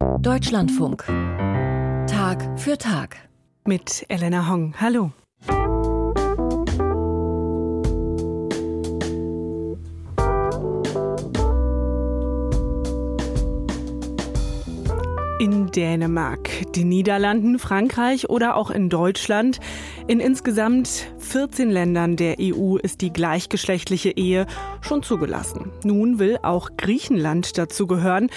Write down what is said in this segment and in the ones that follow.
Deutschlandfunk. Tag für Tag. Mit Elena Hong. Hallo. in Dänemark, den Niederlanden, Frankreich oder auch in Deutschland. In insgesamt 14 Ländern der EU ist die gleichgeschlechtliche Ehe schon zugelassen. Nun will auch Griechenland dazu gehören.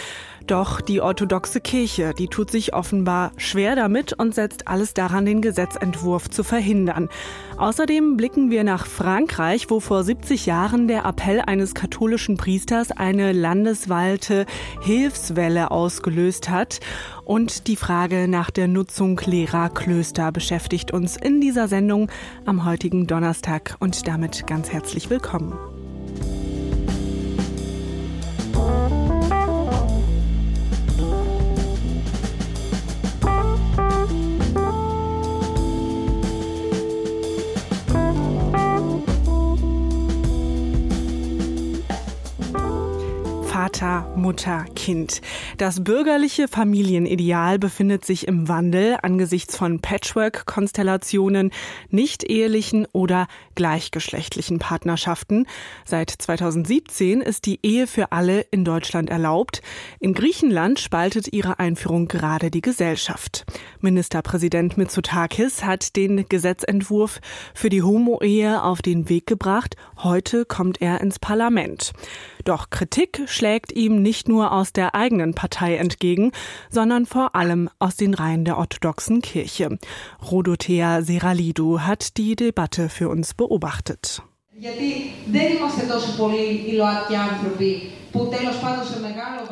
Doch die orthodoxe Kirche, die tut sich offenbar schwer damit und setzt alles daran, den Gesetzentwurf zu verhindern. Außerdem blicken wir nach Frankreich, wo vor 70 Jahren der Appell eines katholischen Priesters eine landesweite Hilfswelle ausgelöst hat. Und die Frage nach der Nutzung leerer Klöster beschäftigt uns in dieser Sendung am heutigen Donnerstag und damit ganz herzlich willkommen. Mutter, Kind. Das bürgerliche Familienideal befindet sich im Wandel angesichts von Patchwork-Konstellationen, nicht ehelichen oder gleichgeschlechtlichen Partnerschaften. Seit 2017 ist die Ehe für alle in Deutschland erlaubt. In Griechenland spaltet ihre Einführung gerade die Gesellschaft. Ministerpräsident Mitsotakis hat den Gesetzentwurf für die Homo-Ehe auf den Weg gebracht. Heute kommt er ins Parlament. Doch Kritik schlägt ihm nicht nur aus der eigenen Partei entgegen, sondern vor allem aus den Reihen der orthodoxen Kirche. Rodothea Seralidou hat die Debatte für uns beobachtet.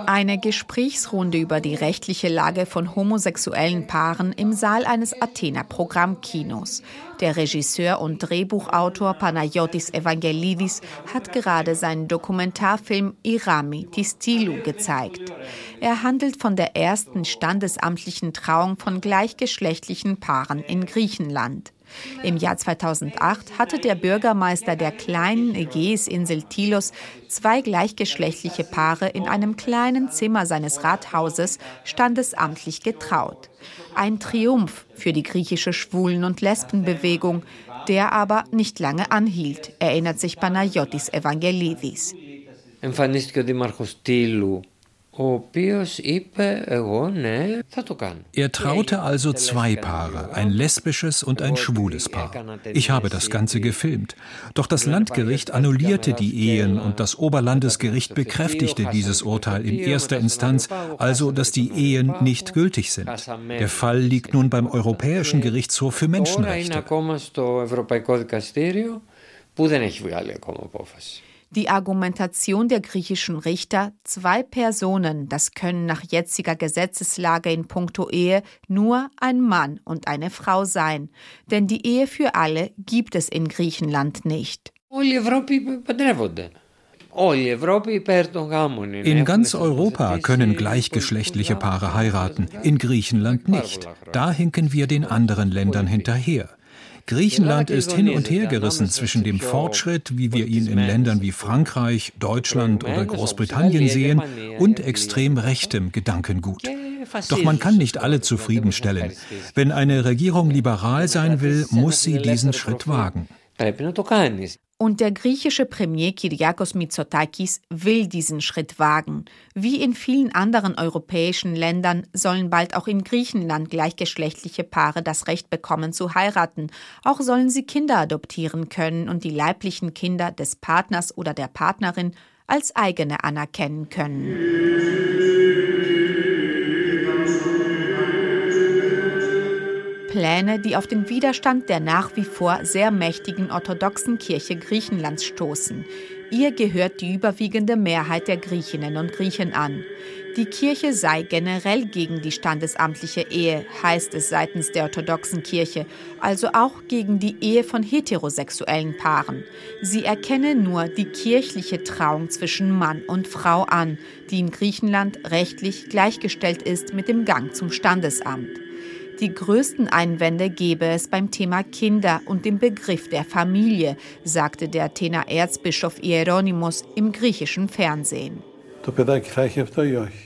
Eine Gesprächsrunde über die rechtliche Lage von homosexuellen Paaren im Saal eines Athener Programmkinos. Der Regisseur und Drehbuchautor Panayotis Evangelidis hat gerade seinen Dokumentarfilm Irami Tistilu gezeigt. Er handelt von der ersten standesamtlichen Trauung von gleichgeschlechtlichen Paaren in Griechenland. Im Jahr 2008 hatte der Bürgermeister der kleinen Ägäisinsel Tilos zwei gleichgeschlechtliche Paare in einem kleinen Zimmer seines Rathauses standesamtlich getraut. Ein Triumph für die griechische Schwulen- und Lesbenbewegung, der aber nicht lange anhielt, erinnert sich Panayotis Evangelidis. Εμφανίστηκε ο Δήμαρχος Τήλου er traute also zwei Paare, ein lesbisches und ein schwules Paar. Ich habe das Ganze gefilmt. Doch das Landgericht annullierte die Ehen und das Oberlandesgericht bekräftigte dieses Urteil in erster Instanz, also dass die Ehen nicht gültig sind. Der Fall liegt nun beim Europäischen Gerichtshof für Menschenrechte. Die Argumentation der griechischen Richter, zwei Personen, das können nach jetziger Gesetzeslage in puncto Ehe nur ein Mann und eine Frau sein. Denn die Ehe für alle gibt es in Griechenland nicht. In ganz Europa können gleichgeschlechtliche Paare heiraten, in Griechenland nicht. Da hinken wir den anderen Ländern hinterher. Griechenland ist hin und her gerissen zwischen dem Fortschritt, wie wir ihn in Ländern wie Frankreich, Deutschland oder Großbritannien sehen, und extrem rechtem Gedankengut. Doch man kann nicht alle zufriedenstellen. Wenn eine Regierung liberal sein will, muss sie diesen Schritt wagen. Und der griechische Premier Kyriakos Mitsotakis will diesen Schritt wagen. Wie in vielen anderen europäischen Ländern sollen bald auch in Griechenland gleichgeschlechtliche Paare das Recht bekommen zu heiraten. Auch sollen sie Kinder adoptieren können und die leiblichen Kinder des Partners oder der Partnerin als eigene anerkennen können. Pläne, die auf den Widerstand der nach wie vor sehr mächtigen orthodoxen Kirche Griechenlands stoßen. Ihr gehört die überwiegende Mehrheit der Griechinnen und Griechen an. Die Kirche sei generell gegen die standesamtliche Ehe, heißt es seitens der orthodoxen Kirche, also auch gegen die Ehe von heterosexuellen Paaren. Sie erkenne nur die kirchliche Trauung zwischen Mann und Frau an, die in Griechenland rechtlich gleichgestellt ist mit dem Gang zum Standesamt. Die größten Einwände gebe es beim Thema Kinder und dem Begriff der Familie, sagte der Athener Erzbischof Hieronymus im griechischen Fernsehen.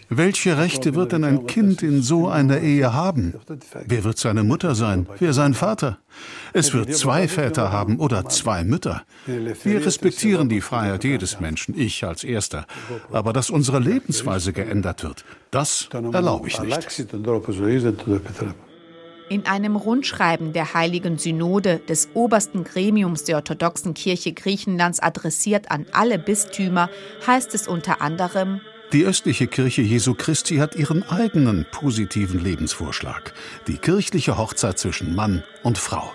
Welche Rechte wird denn ein Kind in so einer Ehe haben? Wer wird seine Mutter sein? Wer sein Vater? Es wird zwei Väter haben oder zwei Mütter. Wir respektieren die Freiheit jedes Menschen, ich als Erster. Aber dass unsere Lebensweise geändert wird, das erlaube ich nicht. In einem Rundschreiben der Heiligen Synode des obersten Gremiums der orthodoxen Kirche Griechenlands adressiert an alle Bistümer heißt es unter anderem die östliche Kirche Jesu Christi hat ihren eigenen positiven Lebensvorschlag, die kirchliche Hochzeit zwischen Mann und Frau.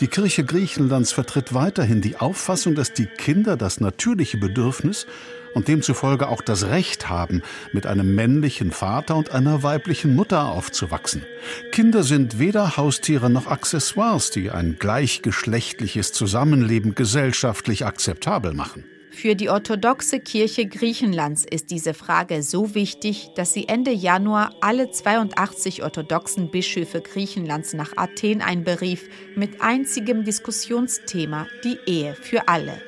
Die Kirche Griechenlands vertritt weiterhin die Auffassung, dass die Kinder das natürliche Bedürfnis und demzufolge auch das Recht haben, mit einem männlichen Vater und einer weiblichen Mutter aufzuwachsen. Kinder sind weder Haustiere noch Accessoires, die ein gleichgeschlechtliches Zusammenleben gesellschaftlich akzeptabel machen. Für die orthodoxe Kirche Griechenlands ist diese Frage so wichtig, dass sie Ende Januar alle 82 orthodoxen Bischöfe Griechenlands nach Athen einberief mit einzigem Diskussionsthema die Ehe für alle.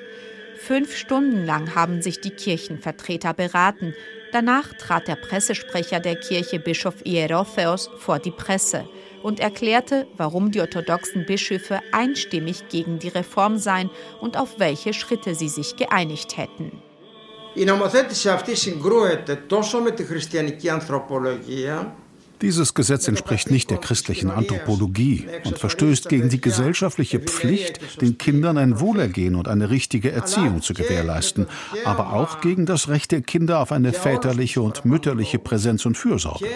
Fünf Stunden lang haben sich die Kirchenvertreter beraten. Danach trat der Pressesprecher der Kirche, Bischof Ierotheos, vor die Presse und erklärte, warum die orthodoxen Bischöfe einstimmig gegen die Reform seien und auf welche Schritte sie sich geeinigt hätten. Η νομοθέτηση αυτή συγκρούεται τόσο με τη χριστιανική ανθρωπολογία dieses Gesetz entspricht nicht der christlichen Anthropologie und verstößt gegen die gesellschaftliche Pflicht, den Kindern ein Wohlergehen und eine richtige Erziehung zu gewährleisten, aber auch gegen das Recht der Kinder auf eine väterliche und mütterliche Präsenz und Fürsorge.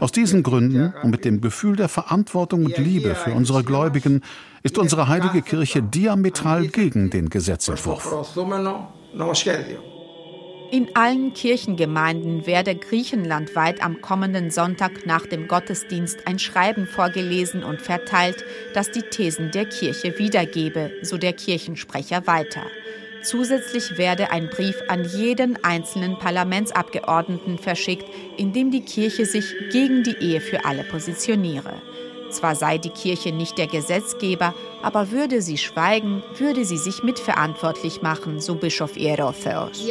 Aus diesen Gründen und mit dem Gefühl der Verantwortung und Liebe für unsere Gläubigen ist unsere heilige Kirche diametral gegen den Gesetzentwurf. In allen Kirchengemeinden werde griechenlandweit am kommenden Sonntag nach dem Gottesdienst ein Schreiben vorgelesen und verteilt, das die Thesen der Kirche wiedergebe, so der Kirchensprecher weiter. Zusätzlich werde ein Brief an jeden einzelnen Parlamentsabgeordneten verschickt, in dem die Kirche sich gegen die Ehe für alle positioniere. Zwar sei die Kirche nicht der Gesetzgeber, aber würde sie schweigen, würde sie sich mitverantwortlich machen, so Bischof Ierotheos.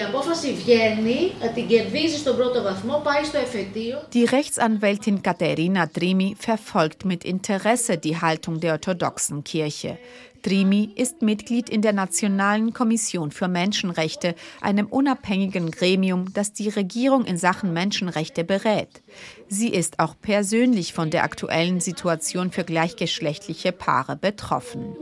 Die Rechtsanwältin Katharina Drimi verfolgt mit Interesse die Haltung der orthodoxen Kirche. Drimi ist Mitglied in der Nationalen Kommission für Menschenrechte, einem unabhängigen Gremium, das die Regierung in Sachen Menschenrechte berät. Sie ist auch persönlich von der aktuellen Situation für gleichgeschlechtliche Paare betroffen.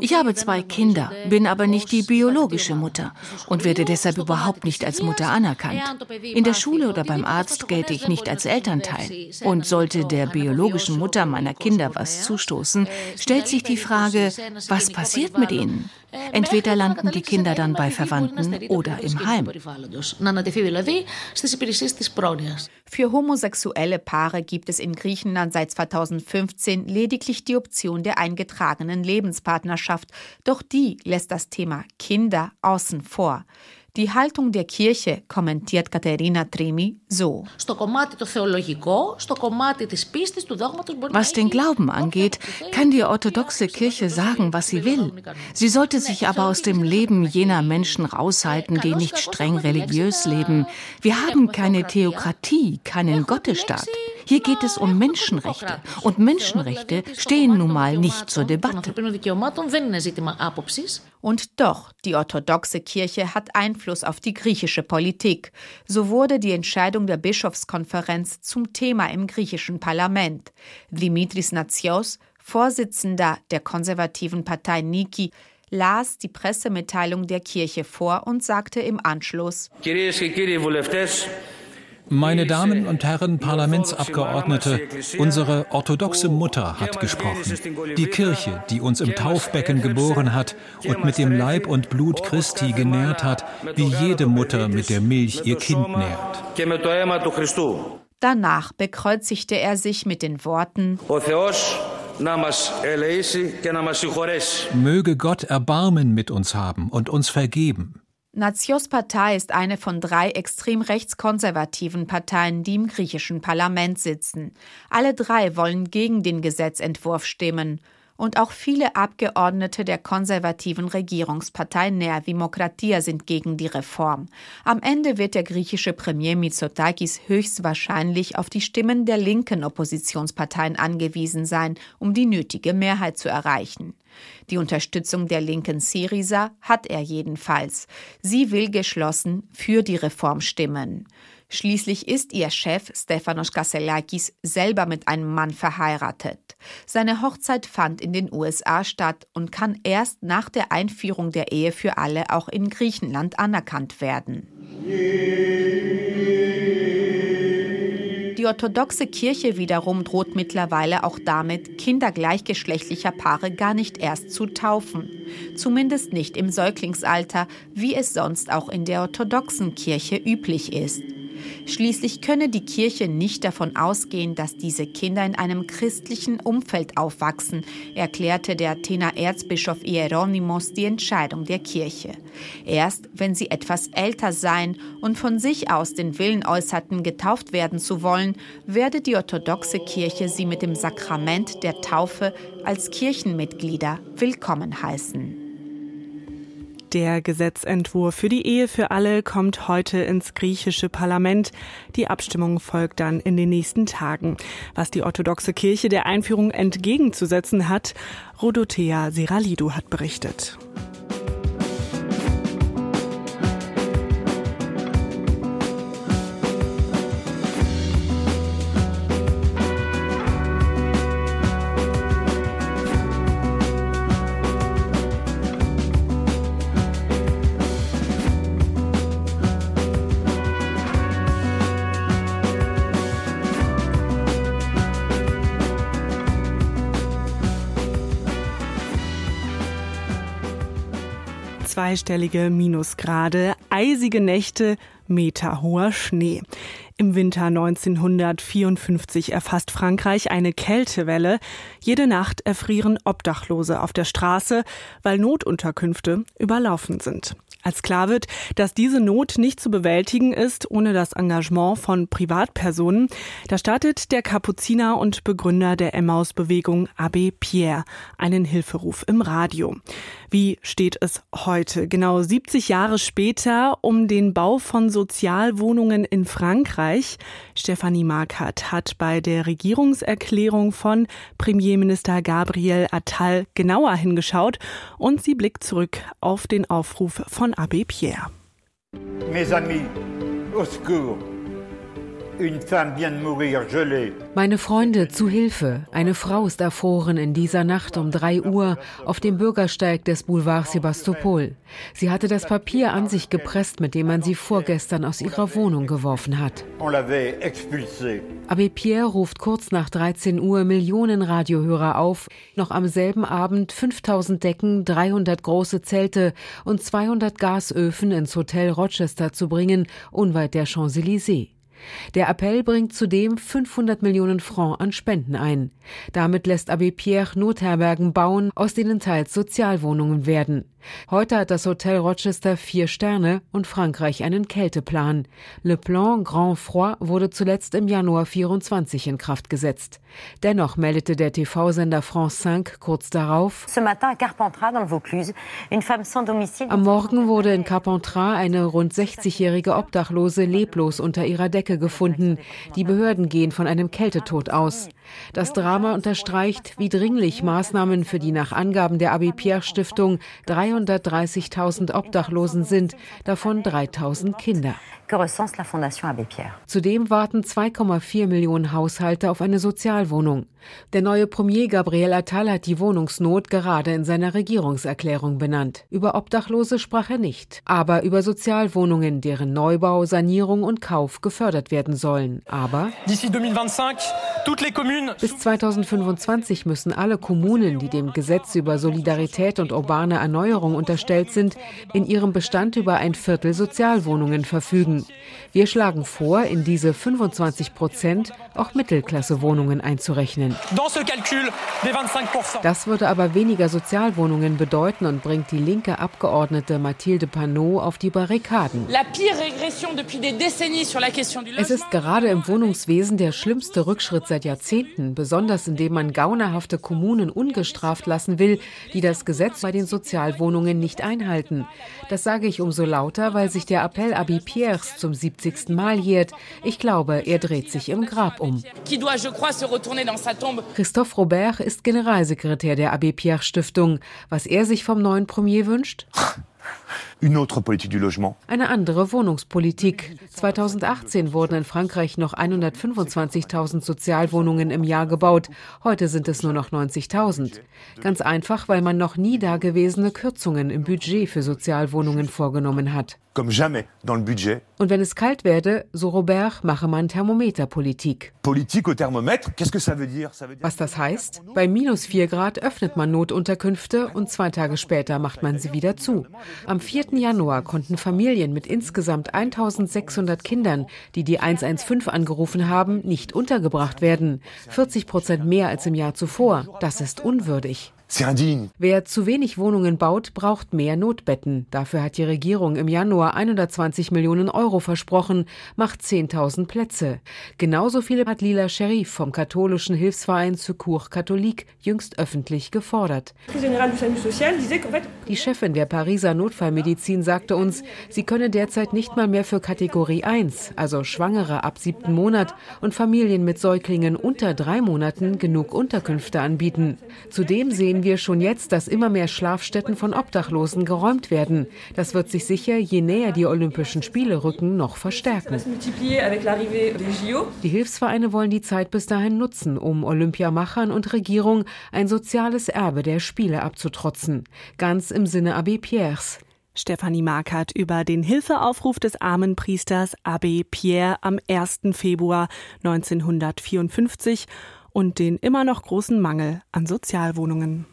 Ich habe zwei Kinder, bin aber nicht die biologische Mutter und werde deshalb überhaupt nicht als Mutter anerkannt. In der Schule oder beim Arzt gelte ich nicht als Elternteil. Und sollte der biologischen Mutter meiner Kinder was zustoßen, stellt sich die Frage, was passiert mit ihnen? Entweder landen die Kinder dann bei Verwandten oder im Heim. Für homosexuelle Paare gibt es in Griechenland seit 2015 lediglich die Option der eingetragenen Lebenspartnerschaft, doch die lässt das Thema Kinder außen vor. Die Haltung der Kirche kommentiert Katharina Trimi so. Was den Glauben angeht, kann die orthodoxe Kirche sagen, was sie will. Sie sollte sich aber aus dem Leben jener Menschen raushalten, die nicht streng religiös leben. Wir haben keine Theokratie, keinen Gottesstaat. Hier geht es um Menschenrechte. Und Menschenrechte stehen nun mal nicht zur Debatte. Und doch, die orthodoxe Kirche hat Einfluss auf die griechische Politik. So wurde die Entscheidung der Bischofskonferenz zum Thema im griechischen Parlament. Dimitris Natsios, Vorsitzender der konservativen Partei Niki, las die Pressemitteilung der Kirche vor und sagte im Anschluss: meine Damen und Herren Parlamentsabgeordnete, unsere orthodoxe Mutter hat gesprochen. Die Kirche, die uns im Taufbecken geboren hat und mit dem Leib und Blut Christi genährt hat, wie jede Mutter mit der Milch ihr Kind nährt. Danach bekreuzigte er sich mit den Worten Möge Gott Erbarmen mit uns haben und uns vergeben. Natsios Partei ist eine von drei extrem rechtskonservativen Parteien, die im griechischen Parlament sitzen. Alle drei wollen gegen den Gesetzentwurf stimmen. Und auch viele Abgeordnete der konservativen Regierungspartei Nea Dimokratia sind gegen die Reform. Am Ende wird der griechische Premier Mitsotakis höchstwahrscheinlich auf die Stimmen der linken Oppositionsparteien angewiesen sein, um die nötige Mehrheit zu erreichen. Die Unterstützung der linken Syriza hat er jedenfalls. Sie will geschlossen für die Reform stimmen. Schließlich ist ihr Chef Stefanos Kasselakis selber mit einem Mann verheiratet. Seine Hochzeit fand in den USA statt und kann erst nach der Einführung der Ehe für alle auch in Griechenland anerkannt werden. Die orthodoxe Kirche wiederum droht mittlerweile auch damit, Kinder gleichgeschlechtlicher Paare gar nicht erst zu taufen. Zumindest nicht im Säuglingsalter, wie es sonst auch in der orthodoxen Kirche üblich ist. Schließlich könne die Kirche nicht davon ausgehen, dass diese Kinder in einem christlichen Umfeld aufwachsen, erklärte der Athener Erzbischof Hieronymus die Entscheidung der Kirche. Erst wenn sie etwas älter seien und von sich aus den Willen äußerten, getauft werden zu wollen, werde die orthodoxe Kirche sie mit dem Sakrament der Taufe als Kirchenmitglieder willkommen heißen. Der Gesetzentwurf für die Ehe für alle kommt heute ins griechische Parlament. Die Abstimmung folgt dann in den nächsten Tagen. Was die orthodoxe Kirche der Einführung entgegenzusetzen hat, Rodothea Seralidou hat berichtet. Zweistellige Minusgrade, eisige Nächte, meterhoher Schnee. Im Winter 1954 erfasst Frankreich eine Kältewelle. Jede Nacht erfrieren Obdachlose auf der Straße, weil Notunterkünfte überlaufen sind. Als klar wird, dass diese Not nicht zu bewältigen ist ohne das Engagement von Privatpersonen, da startet der Kapuziner und Begründer der Emmaus-Bewegung Abbé Pierre einen Hilferuf im Radio. Wie steht es heute, genau 70 Jahre später, um den Bau von Sozialwohnungen in Frankreich? Stefanie Markert hat bei der Regierungserklärung von Premierminister Gabriel Attal genauer hingeschaut und sie blickt zurück auf den Aufruf von Abbé Pierre. Mes amis, au secours. Meine Freunde, zu Hilfe. Eine Frau ist erfroren in dieser Nacht um drei Uhr auf dem Bürgersteig des Boulevard Sebastopol. Sie hatte das Papier an sich gepresst, mit dem man sie vorgestern aus ihrer Wohnung geworfen hat. Abbé Pierre ruft kurz nach 13 Uhr Millionen Radiohörer auf, noch am selben Abend 5000 Decken, 300 große Zelte und 200 Gasöfen ins Hotel Rochester zu bringen, unweit der Champs-Élysées. Der Appell bringt zudem 500 Millionen Francs an Spenden ein. Damit lässt Abbé Pierre Notherbergen bauen, aus denen teils Sozialwohnungen werden. Heute hat das Hotel Rochester vier Sterne und Frankreich einen Kälteplan. Le Plan Grand Froid wurde zuletzt im Januar 24 in Kraft gesetzt. Dennoch meldete der TV-Sender France 5 kurz darauf, am Morgen wurde in Carpentras eine rund 60-jährige Obdachlose leblos unter ihrer Decke gefunden. Die Behörden gehen von einem Kältetod aus. Das Drama unterstreicht, wie dringlich Maßnahmen für die nach Angaben der Abbé Pierre Stiftung 330.000 Obdachlosen sind, davon 3.000 Kinder. Zudem warten 2,4 Millionen Haushalte auf eine Sozialwohnung. Der neue Premier Gabriel Attal hat die Wohnungsnot gerade in seiner Regierungserklärung benannt. Über Obdachlose sprach er nicht, aber über Sozialwohnungen, deren Neubau, Sanierung und Kauf gefördert werden sollen. Aber bis 2025 müssen alle Kommunen, die dem Gesetz über Solidarität und urbane Erneuerung unterstellt sind, in ihrem Bestand über ein Viertel Sozialwohnungen verfügen. Wir schlagen vor, in diese 25 Prozent auch Mittelklassewohnungen einzurechnen. Das würde aber weniger Sozialwohnungen bedeuten und bringt die linke Abgeordnete Mathilde Panot auf die Barrikaden. Es ist gerade im Wohnungswesen der schlimmste Rückschritt seit Jahrzehnten, besonders indem man gaunerhafte Kommunen ungestraft lassen will, die das Gesetz bei den Sozialwohnungen nicht einhalten. Das sage ich umso lauter, weil sich der Appell Abbé Pierres zum 70. Mal jährt. Ich glaube, er dreht sich im Grab um. Christophe Robert ist Generalsekretär der Abbé Pierre Stiftung. Was er sich vom neuen Premier wünscht? Eine andere Wohnungspolitik. 2018 wurden in Frankreich noch 125.000 Sozialwohnungen im Jahr gebaut. Heute sind es nur noch 90.000. Ganz einfach, weil man noch nie dagewesene Kürzungen im Budget für Sozialwohnungen vorgenommen hat. Und wenn es kalt werde, so Robert, mache man Thermometerpolitik. Was das heißt? Bei minus 4 Grad öffnet man Notunterkünfte und zwei Tage später macht man sie wieder zu. Am 4. Januar konnten Familien mit insgesamt 1600 Kindern, die die 115 angerufen haben, nicht untergebracht werden. 40 Prozent mehr als im Jahr zuvor. Das ist unwürdig. Wer zu wenig Wohnungen baut, braucht mehr Notbetten. Dafür hat die Regierung im Januar 120 Millionen Euro versprochen, macht 10.000 Plätze. Genauso viele hat Lila Sherif vom katholischen Hilfsverein Secours Catholique jüngst öffentlich gefordert. Die Chefin der Pariser Notfallmedizin sagte uns, sie könne derzeit nicht mal mehr für Kategorie 1, also Schwangere ab siebten Monat und Familien mit Säuglingen unter drei Monaten genug Unterkünfte anbieten. Zudem sehen sehen wir schon jetzt, dass immer mehr Schlafstätten von Obdachlosen geräumt werden. Das wird sich sicher, je näher die Olympischen Spiele rücken, noch verstärken. Die Hilfsvereine wollen die Zeit bis dahin nutzen, um Olympiamachern und Regierung ein soziales Erbe der Spiele abzutrotzen. Ganz im Sinne Abbé Pierres. Stefanie Markert über den Hilfeaufruf des armen Priesters Abbé Pierre am 1. Februar 1954 und den immer noch großen Mangel an Sozialwohnungen.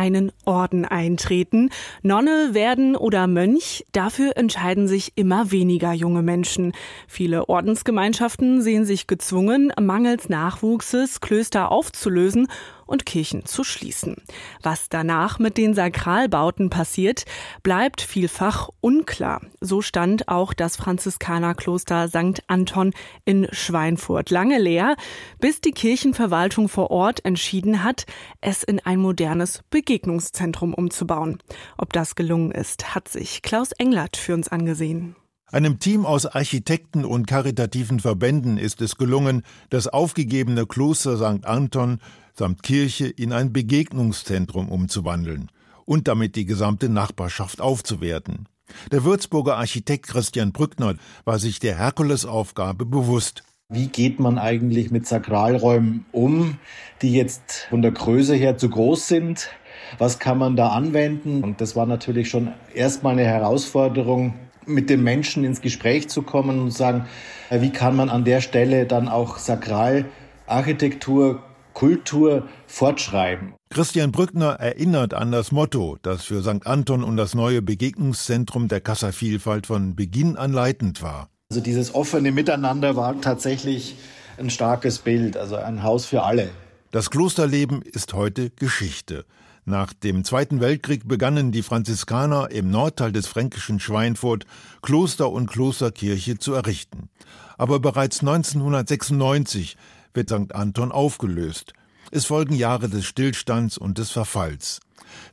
Einen Orden eintreten, Nonne werden oder Mönch, dafür entscheiden sich immer weniger junge Menschen. Viele Ordensgemeinschaften sehen sich gezwungen, mangels Nachwuchses Klöster aufzulösen und Kirchen zu schließen. Was danach mit den Sakralbauten passiert, bleibt vielfach unklar. So stand auch das Franziskanerkloster St. Anton in Schweinfurt lange leer, bis die Kirchenverwaltung vor Ort entschieden hat, es in ein modernes Begegnungszentrum umzubauen. Ob das gelungen ist, hat sich Klaus Englert für uns angesehen. Einem Team aus Architekten und karitativen Verbänden ist es gelungen, das aufgegebene Kloster St. Anton samt Kirche in ein Begegnungszentrum umzuwandeln und damit die gesamte Nachbarschaft aufzuwerten. Der Würzburger Architekt Christian Brückner war sich der Herkulesaufgabe bewusst. Wie geht man eigentlich mit Sakralräumen um, die jetzt von der Größe her zu groß sind? Was kann man da anwenden? Und das war natürlich schon erstmal eine Herausforderung, mit den Menschen ins Gespräch zu kommen und sagen, wie kann man an der Stelle dann auch Sakralarchitektur Kultur fortschreiben. Christian Brückner erinnert an das Motto, das für St. Anton und das neue Begegnungszentrum der Kassavielfalt von Beginn an leitend war. Also dieses offene Miteinander war tatsächlich ein starkes Bild, also ein Haus für alle. Das Klosterleben ist heute Geschichte. Nach dem Zweiten Weltkrieg begannen die Franziskaner im Nordteil des fränkischen Schweinfurt Kloster und Klosterkirche zu errichten. Aber bereits 1996 wird St. Anton aufgelöst. Es folgen Jahre des Stillstands und des Verfalls.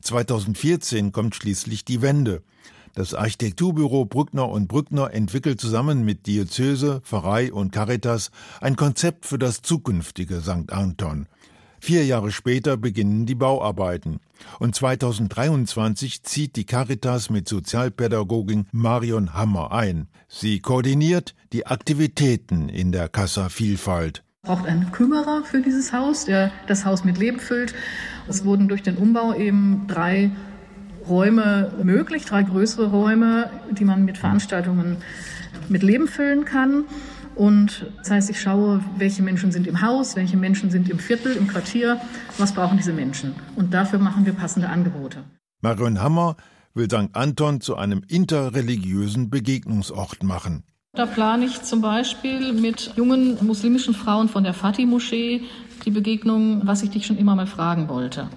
2014 kommt schließlich die Wende. Das Architekturbüro Brückner und Brückner entwickelt zusammen mit Diözese, Pfarrei und Caritas ein Konzept für das zukünftige St. Anton. Vier Jahre später beginnen die Bauarbeiten. Und 2023 zieht die Caritas mit Sozialpädagogin Marion Hammer ein. Sie koordiniert die Aktivitäten in der Casa Vielfalt braucht einen Kümmerer für dieses Haus, der das Haus mit Leben füllt. Es wurden durch den Umbau eben drei Räume möglich, drei größere Räume, die man mit Veranstaltungen mit Leben füllen kann. Und das heißt, ich schaue, welche Menschen sind im Haus, welche Menschen sind im Viertel, im Quartier, was brauchen diese Menschen. Und dafür machen wir passende Angebote. Marion Hammer will St. Anton zu einem interreligiösen Begegnungsort machen. Da plane ich zum Beispiel mit jungen muslimischen Frauen von der Fatih-Moschee die Begegnung, was ich dich schon immer mal fragen wollte.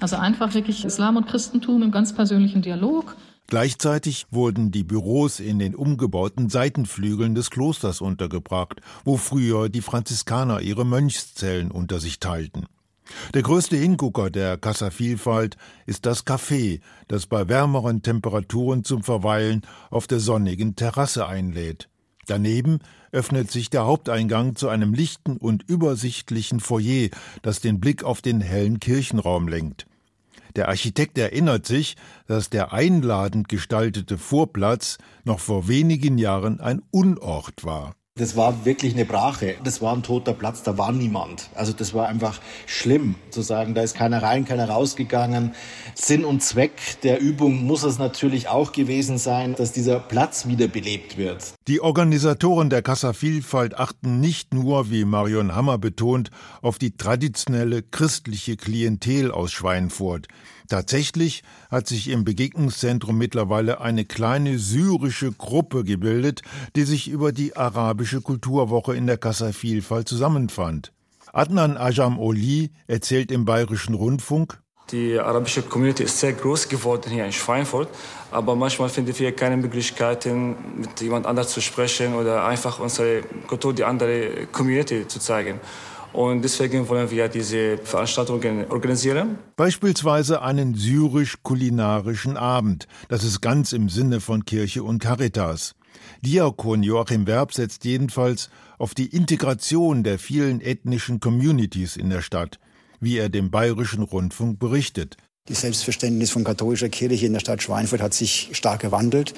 Also einfach wirklich Islam und Christentum im ganz persönlichen Dialog. Gleichzeitig wurden die Büros in den umgebauten Seitenflügeln des Klosters untergebracht, wo früher die Franziskaner ihre Mönchszellen unter sich teilten. Der größte Hingucker der Kassavielfalt ist das Café, das bei wärmeren Temperaturen zum Verweilen auf der sonnigen Terrasse einlädt. Daneben öffnet sich der Haupteingang zu einem lichten und übersichtlichen Foyer, das den Blick auf den hellen Kirchenraum lenkt. Der Architekt erinnert sich, dass der einladend gestaltete Vorplatz noch vor wenigen Jahren ein Unort war. Das war wirklich eine Brache. Das war ein toter Platz, da war niemand. Also das war einfach schlimm zu sagen, da ist keiner rein, keiner rausgegangen. Sinn und Zweck der Übung muss es natürlich auch gewesen sein, dass dieser Platz wiederbelebt wird. Die Organisatoren der Casa Vielfalt achten nicht nur, wie Marion Hammer betont, auf die traditionelle christliche Klientel aus Schweinfurt. Tatsächlich hat sich im Begegnungszentrum mittlerweile eine kleine syrische Gruppe gebildet, die sich über die arabische Kulturwoche in der Kassa Vielfalt zusammenfand. Adnan Ajam Oli erzählt im Bayerischen Rundfunk, die arabische Community ist sehr groß geworden hier in Schweinfurt, aber manchmal finden wir keine Möglichkeiten, mit jemand anders zu sprechen oder einfach unsere Kultur, die andere Community zu zeigen. Und deswegen wollen wir diese Veranstaltungen organisieren. Beispielsweise einen syrisch-kulinarischen Abend. Das ist ganz im Sinne von Kirche und Caritas. Diakon Joachim Werb setzt jedenfalls auf die Integration der vielen ethnischen Communities in der Stadt, wie er dem Bayerischen Rundfunk berichtet. Die Selbstverständnis von katholischer Kirche in der Stadt Schweinfurt hat sich stark gewandelt.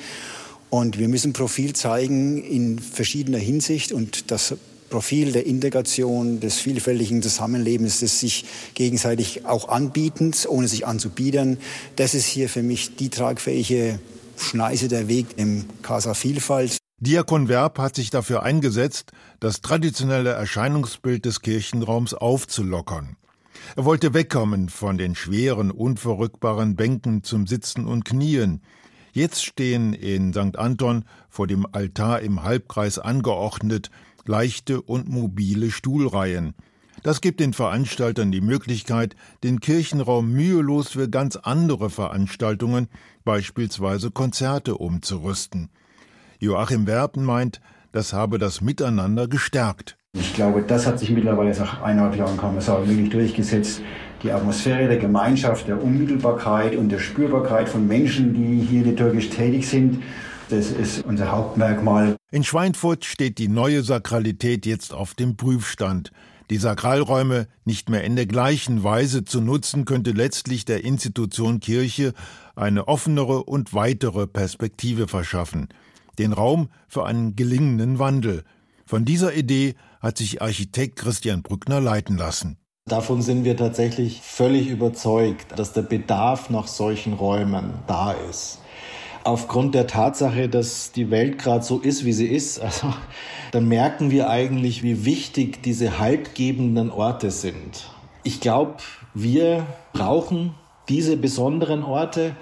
Und wir müssen Profil zeigen in verschiedener Hinsicht. Und das Profil der Integration, des vielfältigen Zusammenlebens, des sich gegenseitig auch anbietens, ohne sich anzubiedern. Das ist hier für mich die tragfähige Schneise der Weg im Casa Vielfalt. Diakon Werb hat sich dafür eingesetzt, das traditionelle Erscheinungsbild des Kirchenraums aufzulockern. Er wollte wegkommen von den schweren, unverrückbaren Bänken zum Sitzen und Knien. Jetzt stehen in St. Anton vor dem Altar im Halbkreis angeordnet leichte und mobile Stuhlreihen. Das gibt den Veranstaltern die Möglichkeit, den Kirchenraum mühelos für ganz andere Veranstaltungen, beispielsweise Konzerte, umzurüsten. Joachim Werpen meint, das habe das Miteinander gestärkt. Ich glaube, das hat sich mittlerweile nach eineinhalb Jahren, sagen, wirklich durchgesetzt. Die Atmosphäre der Gemeinschaft, der Unmittelbarkeit und der Spürbarkeit von Menschen, die hier liturgisch tätig sind, das ist unser Hauptmerkmal. In Schweinfurt steht die neue Sakralität jetzt auf dem Prüfstand. Die Sakralräume nicht mehr in der gleichen Weise zu nutzen, könnte letztlich der Institution Kirche eine offenere und weitere Perspektive verschaffen. Den Raum für einen gelingenden Wandel. Von dieser Idee hat sich Architekt Christian Brückner leiten lassen. Davon sind wir tatsächlich völlig überzeugt, dass der Bedarf nach solchen Räumen da ist aufgrund der Tatsache, dass die Welt gerade so ist, wie sie ist, also dann merken wir eigentlich, wie wichtig diese haltgebenden Orte sind. Ich glaube, wir brauchen diese besonderen Orte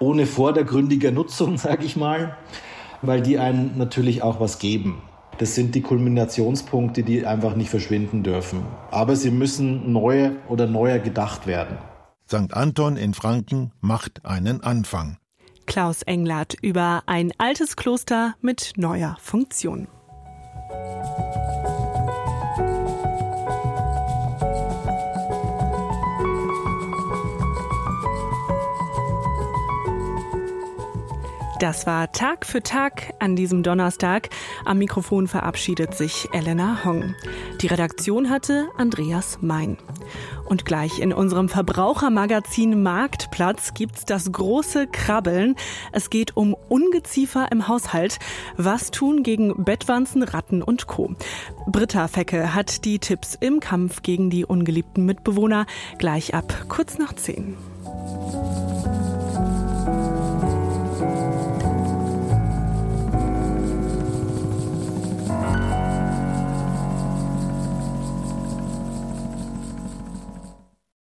ohne vordergründiger Nutzung, sage ich mal, weil die einen natürlich auch was geben. Das sind die Kulminationspunkte, die einfach nicht verschwinden dürfen. Aber sie müssen neu oder neuer gedacht werden. St. Anton in Franken macht einen Anfang. Klaus Englert über ein altes Kloster mit neuer Funktion. Das war Tag für Tag an diesem Donnerstag. Am Mikrofon verabschiedet sich Elena Hong. Die Redaktion hatte Andreas Mein. Und gleich in unserem Verbrauchermagazin Marktplatz gibt's das große Krabbeln. Es geht um Ungeziefer im Haushalt. Was tun gegen Bettwanzen, Ratten und Co. Britta Fecke hat die Tipps im Kampf gegen die ungeliebten Mitbewohner gleich ab kurz nach zehn.